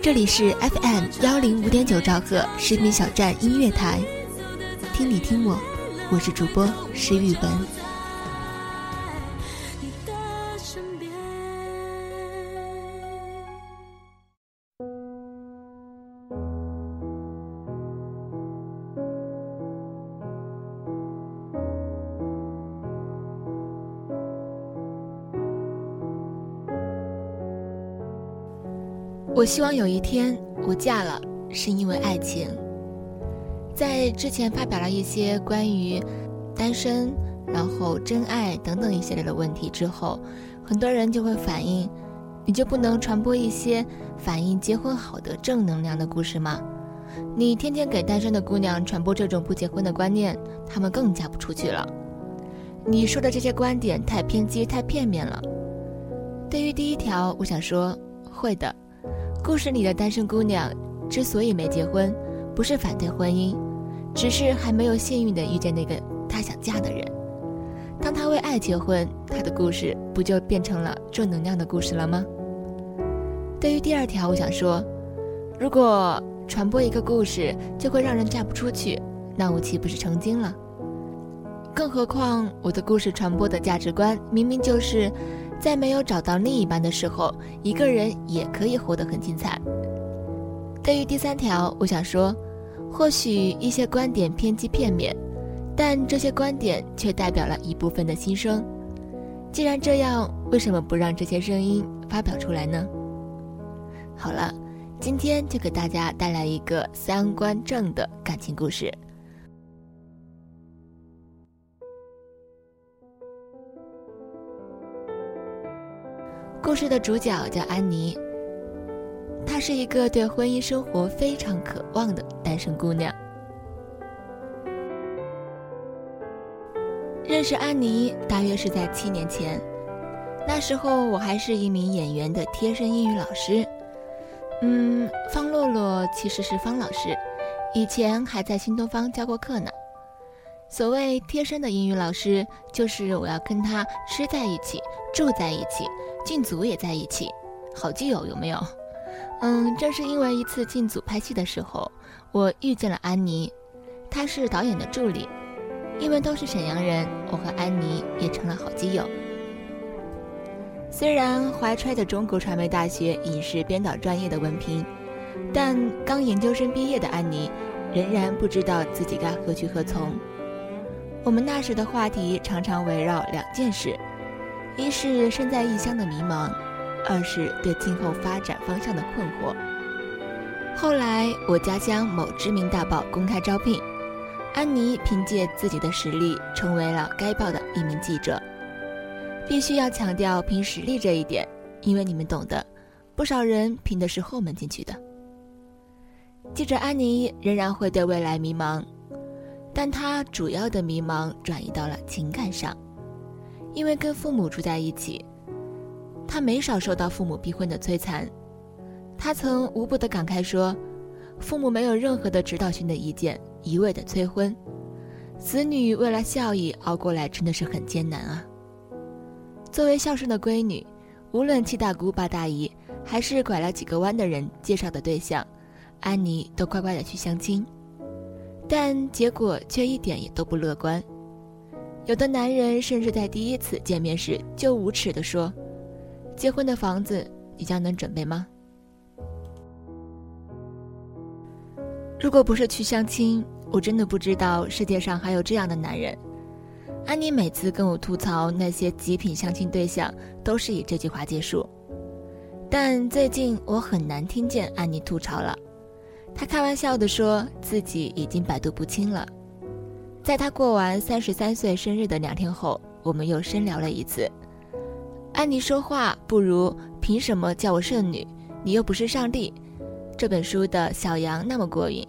这里是 FM 幺零五点九兆赫士兵小站音乐台，听你听我，我是主播石宇文。我希望有一天我嫁了，是因为爱情。在之前发表了一些关于单身、然后真爱等等一系列的问题之后，很多人就会反映：你就不能传播一些反映结婚好的正能量的故事吗？你天天给单身的姑娘传播这种不结婚的观念，她们更嫁不出去了。你说的这些观点太偏激、太片面了。对于第一条，我想说，会的。故事里的单身姑娘之所以没结婚，不是反对婚姻，只是还没有幸运的遇见那个她想嫁的人。当她为爱结婚，她的故事不就变成了正能量的故事了吗？对于第二条，我想说，如果传播一个故事就会让人嫁不出去，那我岂不是成精了？更何况我的故事传播的价值观明明就是。在没有找到另一半的时候，一个人也可以活得很精彩。对于第三条，我想说，或许一些观点偏激片面，但这些观点却代表了一部分的心声。既然这样，为什么不让这些声音发表出来呢？好了，今天就给大家带来一个三观正的感情故事。事的主角叫安妮，她是一个对婚姻生活非常渴望的单身姑娘。认识安妮大约是在七年前，那时候我还是一名演员的贴身英语老师。嗯，方洛洛其实是方老师，以前还在新东方教过课呢。所谓贴身的英语老师，就是我要跟他吃在一起，住在一起。进组也在一起，好基友有没有？嗯，正是因为一次进组拍戏的时候，我遇见了安妮，她是导演的助理。因为都是沈阳人，我和安妮也成了好基友。虽然怀揣着中国传媒大学影视编导专业的文凭，但刚研究生毕业的安妮仍然不知道自己该何去何从。我们那时的话题常常围绕两件事。一是身在异乡的迷茫，二是对今后发展方向的困惑。后来，我家乡某知名大报公开招聘，安妮凭借自己的实力成为了该报的一名记者。必须要强调凭实力这一点，因为你们懂的，不少人凭的是后门进去的。记者安妮仍然会对未来迷茫，但他主要的迷茫转移到了情感上。因为跟父母住在一起，他没少受到父母逼婚的摧残。他曾无不的感慨说：“父母没有任何的指导性的意见，一味的催婚，子女为了孝义熬过来真的是很艰难啊。”作为孝顺的闺女，无论七大姑八大姨，还是拐了几个弯的人介绍的对象，安妮都乖乖的去相亲，但结果却一点也都不乐观。有的男人甚至在第一次见面时就无耻地说：“结婚的房子，你将能准备吗？”如果不是去相亲，我真的不知道世界上还有这样的男人。安妮每次跟我吐槽那些极品相亲对象，都是以这句话结束。但最近我很难听见安妮吐槽了，他开玩笑地说自己已经百毒不侵了。在他过完三十三岁生日的两天后，我们又深聊了一次。安妮说话不如“凭什么叫我圣女？你又不是上帝”这本书的小羊那么过瘾，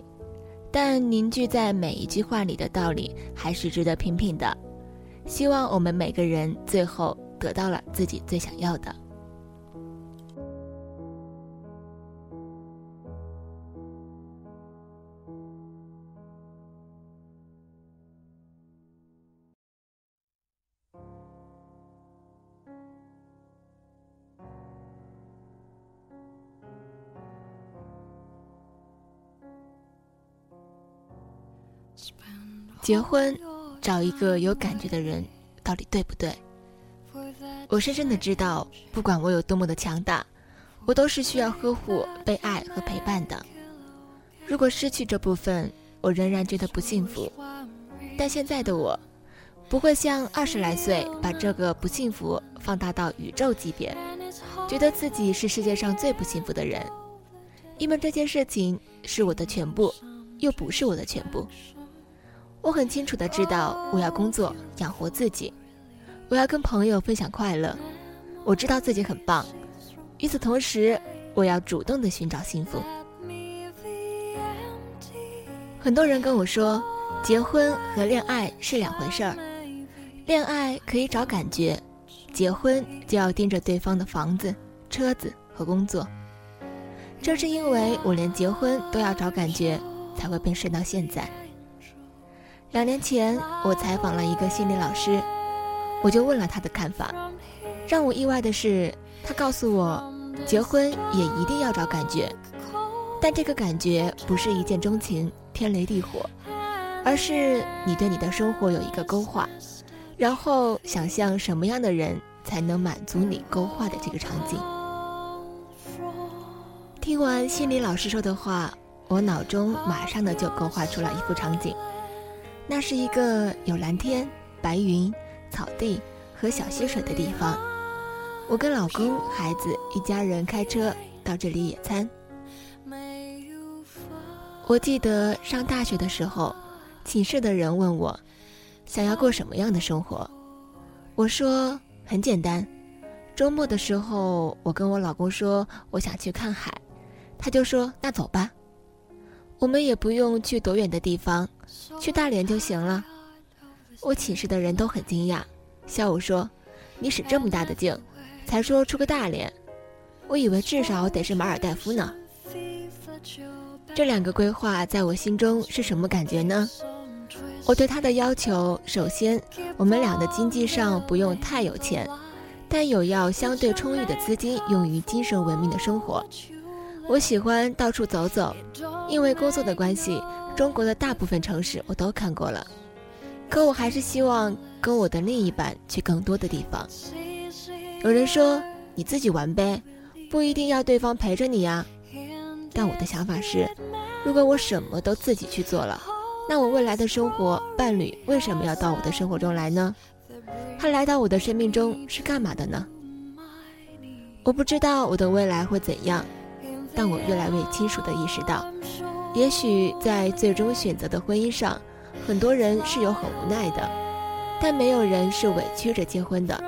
但凝聚在每一句话里的道理还是值得品品的。希望我们每个人最后得到了自己最想要的。结婚。找一个有感觉的人，到底对不对？我深深的知道，不管我有多么的强大，我都是需要呵护、被爱和陪伴的。如果失去这部分，我仍然觉得不幸福。但现在的我，不会像二十来岁把这个不幸福放大到宇宙级别，觉得自己是世界上最不幸福的人，因为这件事情是我的全部，又不是我的全部。我很清楚的知道，我要工作养活自己，我要跟朋友分享快乐。我知道自己很棒，与此同时，我要主动的寻找幸福。很多人跟我说，结婚和恋爱是两回事儿，恋爱可以找感觉，结婚就要盯着对方的房子、车子和工作。正是因为我连结婚都要找感觉，才会被睡到现在。两年前，我采访了一个心理老师，我就问了他的看法。让我意外的是，他告诉我，结婚也一定要找感觉，但这个感觉不是一见钟情、天雷地火，而是你对你的生活有一个勾画，然后想象什么样的人才能满足你勾画的这个场景。听完心理老师说的话，我脑中马上的就勾画出了一幅场景。那是一个有蓝天、白云、草地和小溪水的地方。我跟老公、孩子一家人开车到这里野餐。我记得上大学的时候，寝室的人问我，想要过什么样的生活？我说很简单，周末的时候，我跟我老公说我想去看海，他就说那走吧。我们也不用去多远的地方，去大连就行了。我寝室的人都很惊讶，笑我说：“你使这么大的劲，才说出个大连，我以为至少得是马尔代夫呢。”这两个规划在我心中是什么感觉呢？我对他的要求，首先我们俩的经济上不用太有钱，但有要相对充裕的资金用于精神文明的生活。我喜欢到处走走，因为工作的关系，中国的大部分城市我都看过了。可我还是希望跟我的另一半去更多的地方。有人说你自己玩呗，不一定要对方陪着你呀。但我的想法是，如果我什么都自己去做了，那我未来的生活伴侣为什么要到我的生活中来呢？他来到我的生命中是干嘛的呢？我不知道我的未来会怎样。但我越来越清楚地意识到，也许在最终选择的婚姻上，很多人是有很无奈的，但没有人是委屈着结婚的。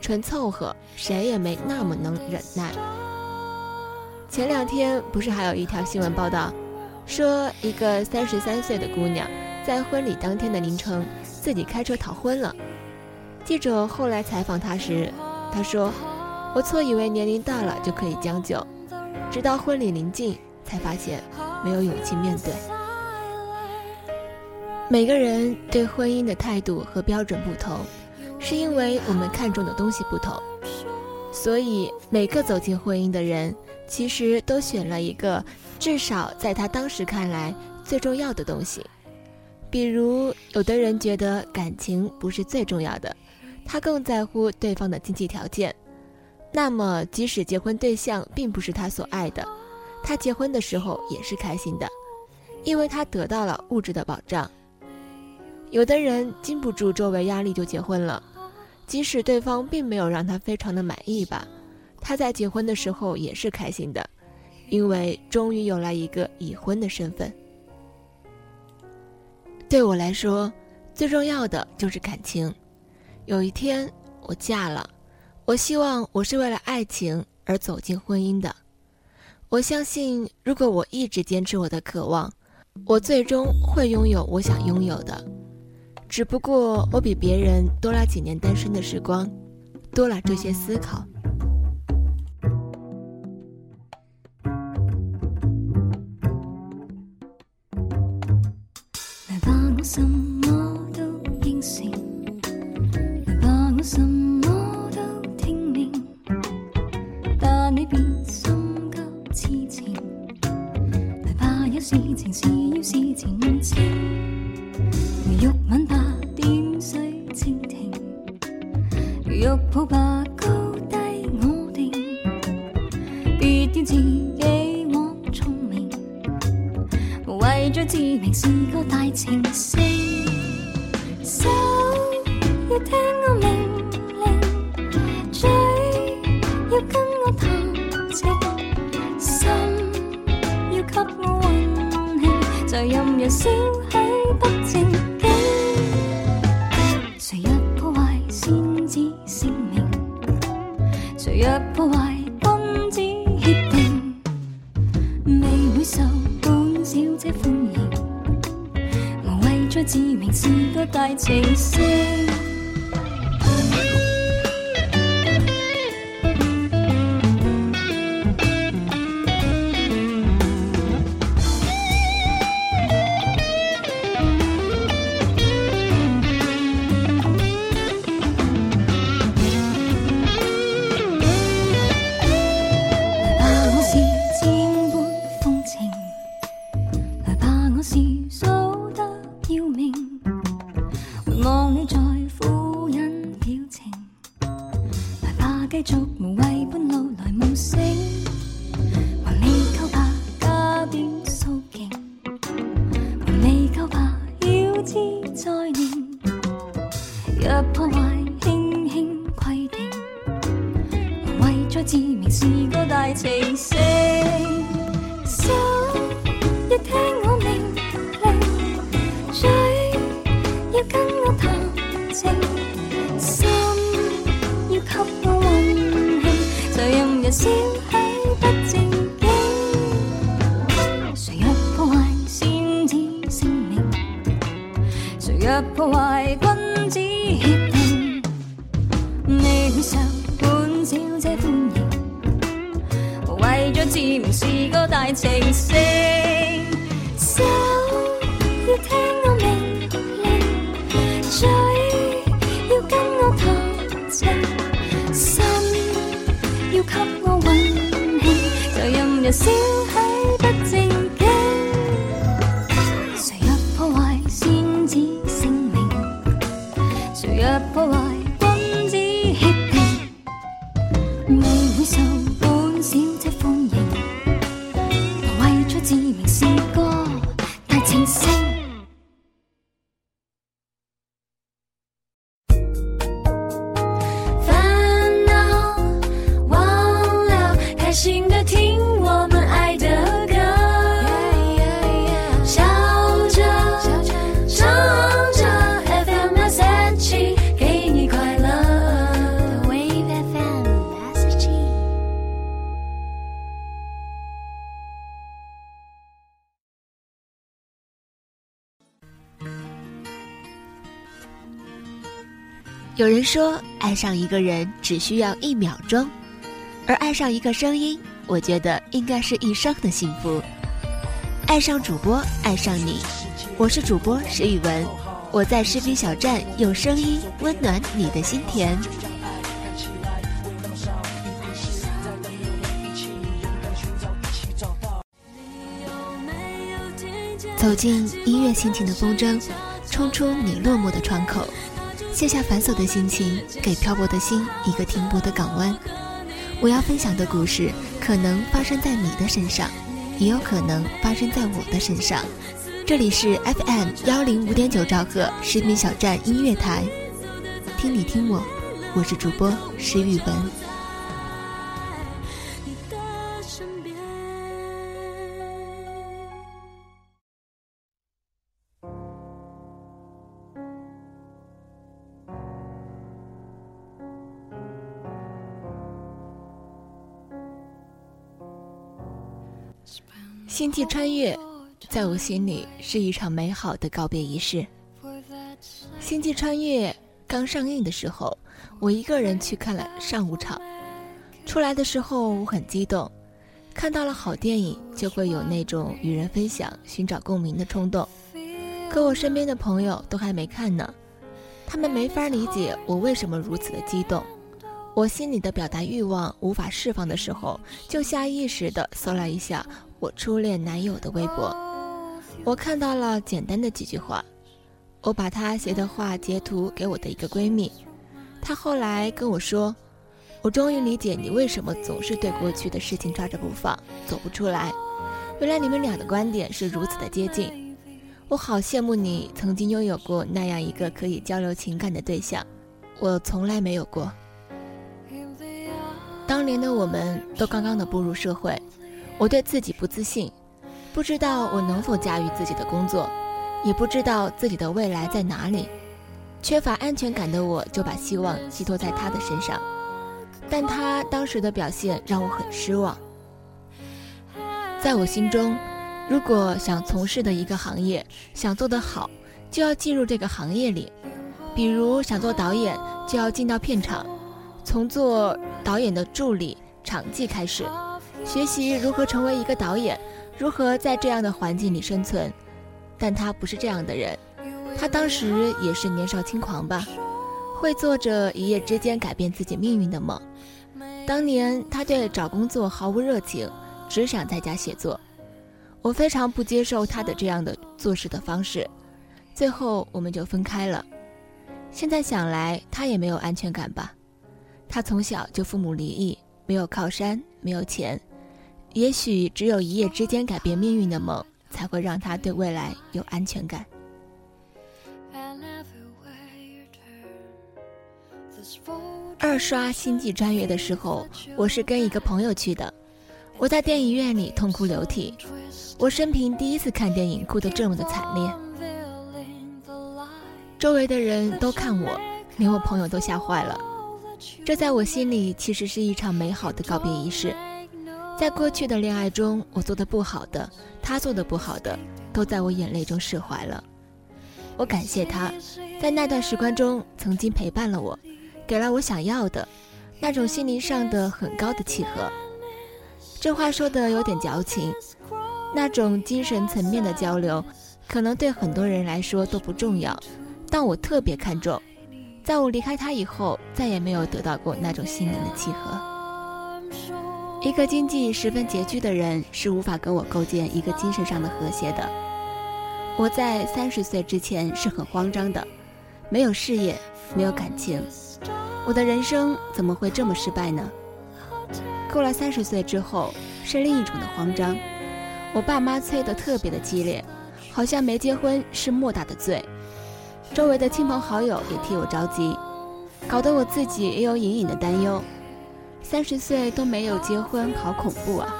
纯凑合，谁也没那么能忍耐。前两天不是还有一条新闻报道，说一个三十三岁的姑娘在婚礼当天的凌晨自己开车逃婚了。记者后来采访她时，她说：“我错以为年龄大了就可以将就。”直到婚礼临近，才发现没有勇气面对。每个人对婚姻的态度和标准不同，是因为我们看重的东西不同。所以，每个走进婚姻的人，其实都选了一个至少在他当时看来最重要的东西。比如，有的人觉得感情不是最重要的，他更在乎对方的经济条件。那么，即使结婚对象并不是他所爱的，他结婚的时候也是开心的，因为他得到了物质的保障。有的人经不住周围压力就结婚了，即使对方并没有让他非常的满意吧，他在结婚的时候也是开心的，因为终于有了一个已婚的身份。对我来说，最重要的就是感情。有一天我嫁了，我希望我是为了爱情而走进婚姻的。我相信，如果我一直坚持我的渴望，我最终会拥有我想拥有的。只不过我比别人多了几年单身的时光，多了这些思考。来水蜻蜓；如欲抱吧，高低我定。別要自己枉聰明，無謂再自明是個大情圣。手要聽我命令，嘴要跟我谈情，心要給我温馨，在任人小是个大情圣 up wide. 有人说，爱上一个人只需要一秒钟，而爱上一个声音，我觉得应该是一生的幸福。爱上主播，爱上你，我是主播石宇文，我在视频小站用声音温暖你的心田。走进音乐心情的风筝，冲出你落寞的窗口，卸下繁琐的心情，给漂泊的心一个停泊的港湾。我要分享的故事，可能发生在你的身上，也有可能发生在我的身上。这里是 FM 幺零五点九兆赫食品小站音乐台，听你听我，我是主播石宇文。星际穿越，在我心里是一场美好的告别仪式。星际穿越刚上映的时候，我一个人去看了上午场。出来的时候我很激动，看到了好电影就会有那种与人分享、寻找共鸣的冲动。可我身边的朋友都还没看呢，他们没法理解我为什么如此的激动。我心里的表达欲望无法释放的时候，就下意识地搜了一下。我初恋男友的微博，我看到了简单的几句话，我把他写的话截图给我的一个闺蜜，她后来跟我说，我终于理解你为什么总是对过去的事情抓着不放，走不出来。原来你们俩的观点是如此的接近，我好羡慕你曾经拥有过那样一个可以交流情感的对象，我从来没有过。当年的我们都刚刚的步入社会。我对自己不自信，不知道我能否驾驭自己的工作，也不知道自己的未来在哪里。缺乏安全感的我，就把希望寄托在他的身上，但他当时的表现让我很失望。在我心中，如果想从事的一个行业想做得好，就要进入这个行业里。比如想做导演，就要进到片场，从做导演的助理、场记开始。学习如何成为一个导演，如何在这样的环境里生存，但他不是这样的人，他当时也是年少轻狂吧，会做着一夜之间改变自己命运的梦。当年他对找工作毫无热情，只想在家写作。我非常不接受他的这样的做事的方式，最后我们就分开了。现在想来，他也没有安全感吧？他从小就父母离异，没有靠山，没有钱。也许只有一夜之间改变命运的梦，才会让他对未来有安全感。二刷《星际穿越》的时候，我是跟一个朋友去的。我在电影院里痛哭流涕，我生平第一次看电影哭得这么的惨烈。周围的人都看我，连我朋友都吓坏了。这在我心里其实是一场美好的告别仪式。在过去的恋爱中，我做的不好的，他做的不好的，都在我眼泪中释怀了。我感谢他，在那段时光中曾经陪伴了我，给了我想要的，那种心灵上的很高的契合。这话说的有点矫情，那种精神层面的交流，可能对很多人来说都不重要，但我特别看重。在我离开他以后，再也没有得到过那种心灵的契合。一个经济十分拮据的人是无法跟我构建一个精神上的和谐的。我在三十岁之前是很慌张的，没有事业，没有感情，我的人生怎么会这么失败呢？过了三十岁之后是另一种的慌张，我爸妈催得特别的激烈，好像没结婚是莫大的罪，周围的亲朋好友也替我着急，搞得我自己也有隐隐的担忧。三十岁都没有结婚，好恐怖啊！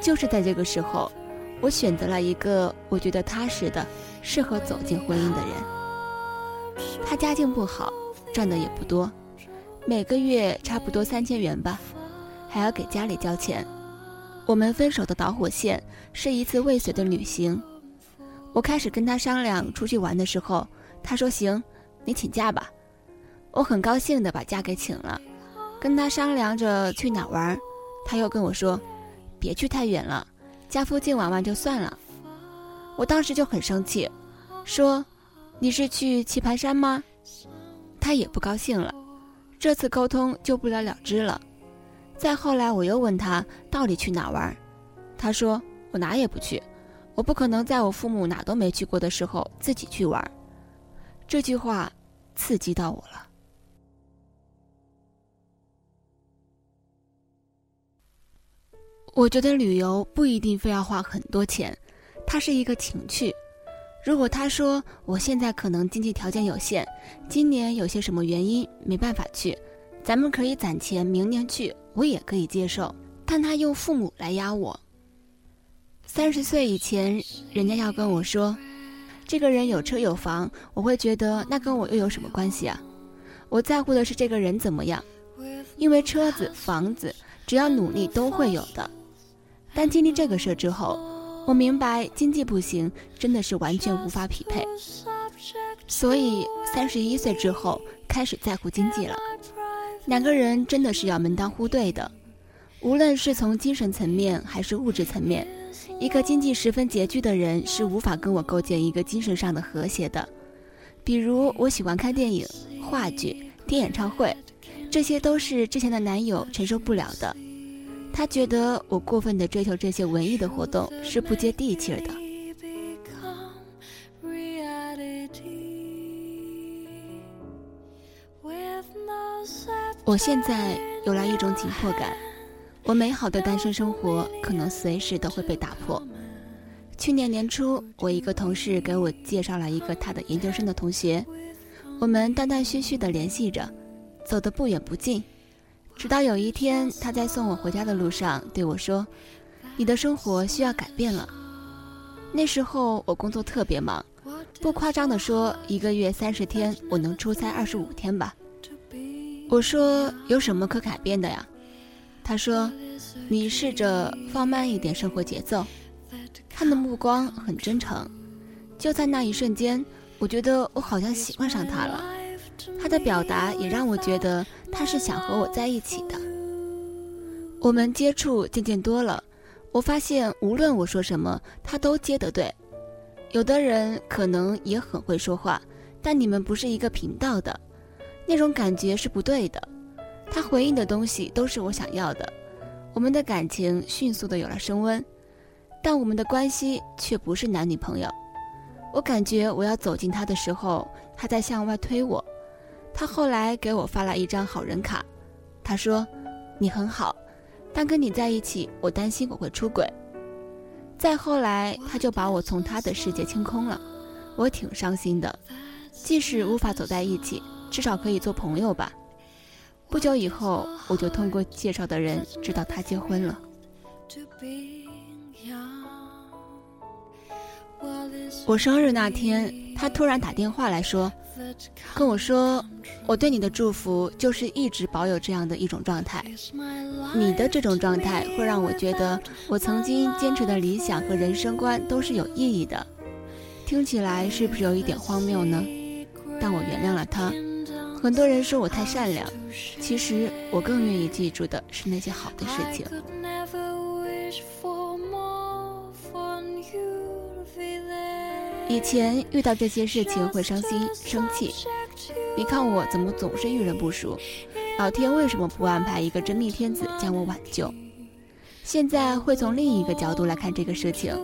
就是在这个时候，我选择了一个我觉得踏实的、适合走进婚姻的人。他家境不好，赚的也不多，每个月差不多三千元吧，还要给家里交钱。我们分手的导火线是一次未遂的旅行。我开始跟他商量出去玩的时候，他说行，你请假吧。我很高兴的把假给请了。跟他商量着去哪玩，他又跟我说：“别去太远了，家附近玩玩就算了。”我当时就很生气，说：“你是去棋盘山吗？”他也不高兴了，这次沟通就不了了之了。再后来，我又问他到底去哪玩，他说：“我哪也不去，我不可能在我父母哪都没去过的时候自己去玩。”这句话刺激到我了。我觉得旅游不一定非要花很多钱，它是一个情趣。如果他说我现在可能经济条件有限，今年有些什么原因没办法去，咱们可以攒钱明年去，我也可以接受。但他用父母来压我。三十岁以前，人家要跟我说，这个人有车有房，我会觉得那跟我又有什么关系啊？我在乎的是这个人怎么样，因为车子、房子，只要努力都会有的。但经历这个事之后，我明白经济不行真的是完全无法匹配。所以三十一岁之后开始在乎经济了。两个人真的是要门当户对的，无论是从精神层面还是物质层面，一个经济十分拮据的人是无法跟我构建一个精神上的和谐的。比如我喜欢看电影、话剧、听演唱会，这些都是之前的男友承受不了的。他觉得我过分的追求这些文艺的活动是不接地气的。我现在有了一种紧迫感，我美好的单身生活可能随时都会被打破。去年年初，我一个同事给我介绍了一个他的研究生的同学，我们断断续续的联系着，走得不远不近。直到有一天，他在送我回家的路上对我说：“你的生活需要改变了。”那时候我工作特别忙，不夸张的说，一个月三十天，我能出差二十五天吧。我说：“有什么可改变的呀？”他说：“你试着放慢一点生活节奏。”他的目光很真诚，就在那一瞬间，我觉得我好像喜欢上他了。他的表达也让我觉得他是想和我在一起的。我们接触渐渐多了，我发现无论我说什么，他都接得对。有的人可能也很会说话，但你们不是一个频道的，那种感觉是不对的。他回应的东西都是我想要的，我们的感情迅速的有了升温，但我们的关系却不是男女朋友。我感觉我要走近他的时候，他在向外推我。他后来给我发了一张好人卡，他说：“你很好，但跟你在一起，我担心我会出轨。”再后来，他就把我从他的世界清空了，我挺伤心的。即使无法走在一起，至少可以做朋友吧。不久以后，我就通过介绍的人知道他结婚了。我生日那天，他突然打电话来说。跟我说，我对你的祝福就是一直保有这样的一种状态。你的这种状态会让我觉得我曾经坚持的理想和人生观都是有意义的。听起来是不是有一点荒谬呢？但我原谅了他。很多人说我太善良，其实我更愿意记住的是那些好的事情。以前遇到这些事情会伤心生气，你看我怎么总是遇人不淑？老天为什么不安排一个真命天子将我挽救？现在会从另一个角度来看这个事情，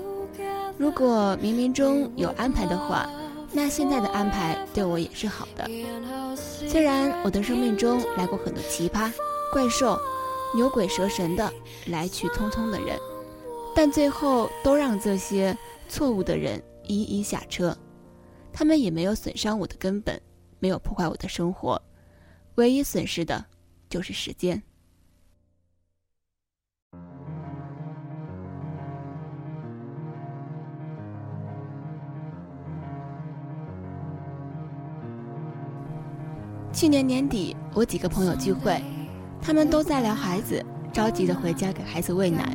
如果冥冥中有安排的话，那现在的安排对我也是好的。虽然我的生命中来过很多奇葩、怪兽、牛鬼蛇神的来去匆匆的人，但最后都让这些错误的人。一一下车，他们也没有损伤我的根本，没有破坏我的生活，唯一损失的就是时间。去年年底，我几个朋友聚会，他们都在聊孩子，着急的回家给孩子喂奶。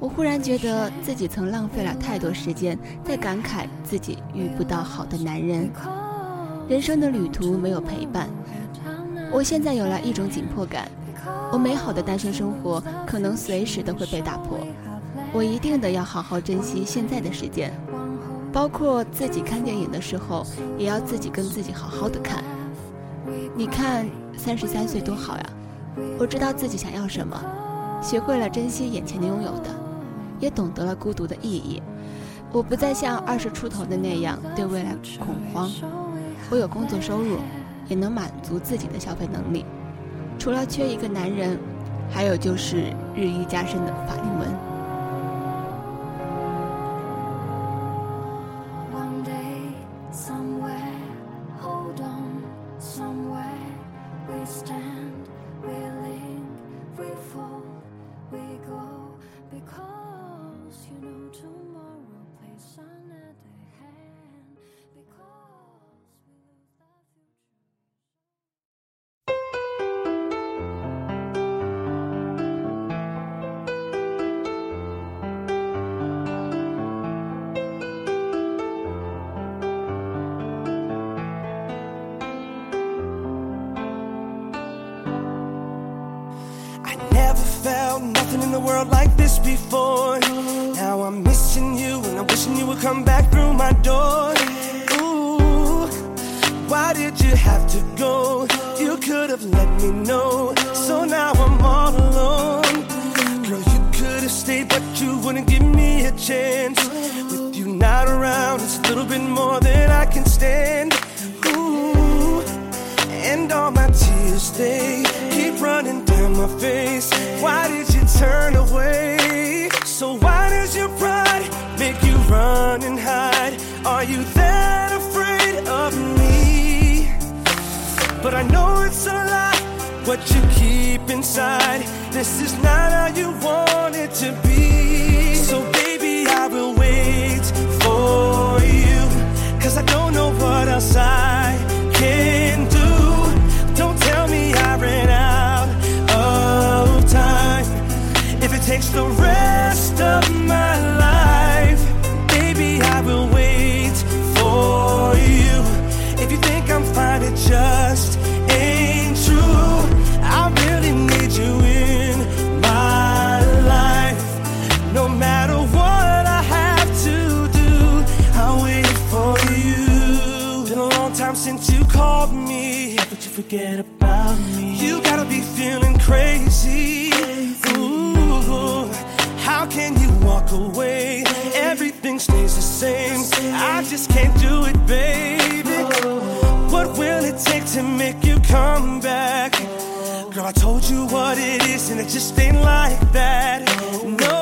我忽然觉得自己曾浪费了太多时间，在感慨自己遇不到好的男人，人生的旅途没有陪伴。我现在有了一种紧迫感，我美好的单身生活可能随时都会被打破。我一定得要好好珍惜现在的时间，包括自己看电影的时候，也要自己跟自己好好的看。你看，三十三岁多好呀！我知道自己想要什么，学会了珍惜眼前拥有的。也懂得了孤独的意义。我不再像二十出头的那样对未来恐慌。我有工作收入，也能满足自己的消费能力。除了缺一个男人，还有就是日益加深的法令纹。World like this before. Now I'm missing you and I'm wishing you would come back through my door. Ooh, why did you have to go? You could have let me know. So now I'm all alone. Girl, you could have stayed, but you wouldn't give me a chance. With you not around, it's a little bit more than I can stand. Run and hide? Are you that afraid of me? But I know it's a lie, what you keep inside. This is not how you want it to be. So baby, I will wait for you. Cause I don't know what else I can do. Don't tell me I ran out of time. If it takes the rest of my me, but you forget about me. You gotta be feeling crazy. Ooh, how can you walk away? Everything stays the same. I just can't do it, baby. Oh. What will it take to make you come back? Oh. Girl, I told you what it is, and it just ain't like that. Oh. No,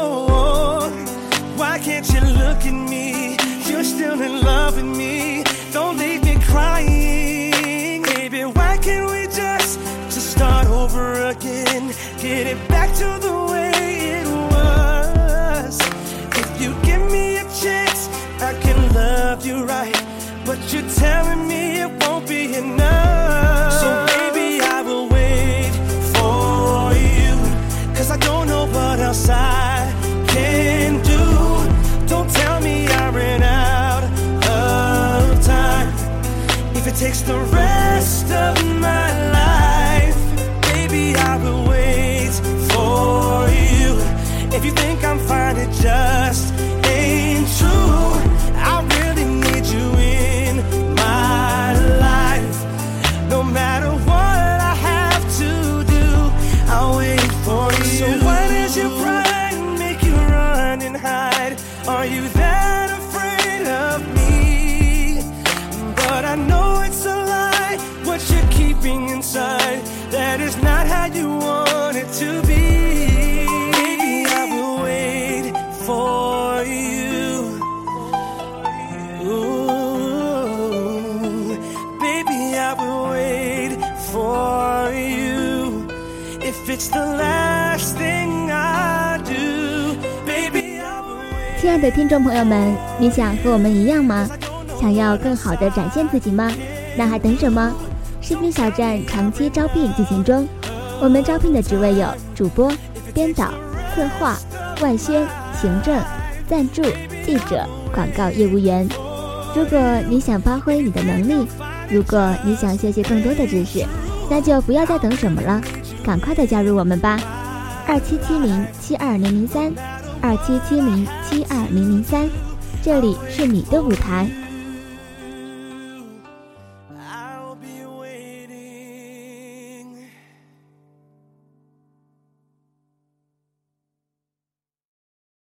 Get it back to the way it was. If you give me a chance, I can love you right. But you're telling me it won't be enough. So baby, I will wait for you. Cause I don't know what else I can do. Don't tell me I ran out of time. If it takes the rest 亲爱的听众朋友们，你想和我们一样吗？想要更好的展现自己吗？那还等什么？视频小站长期招聘进行中，我们招聘的职位有主播、编导、策划、外宣、行政、赞助、记者、广告业务员。如果你想发挥你的能力，如果你想学习更多的知识，那就不要再等什么了，赶快的加入我们吧！二七七零七二零零三，二七七零七二零零三，这里是你的舞台。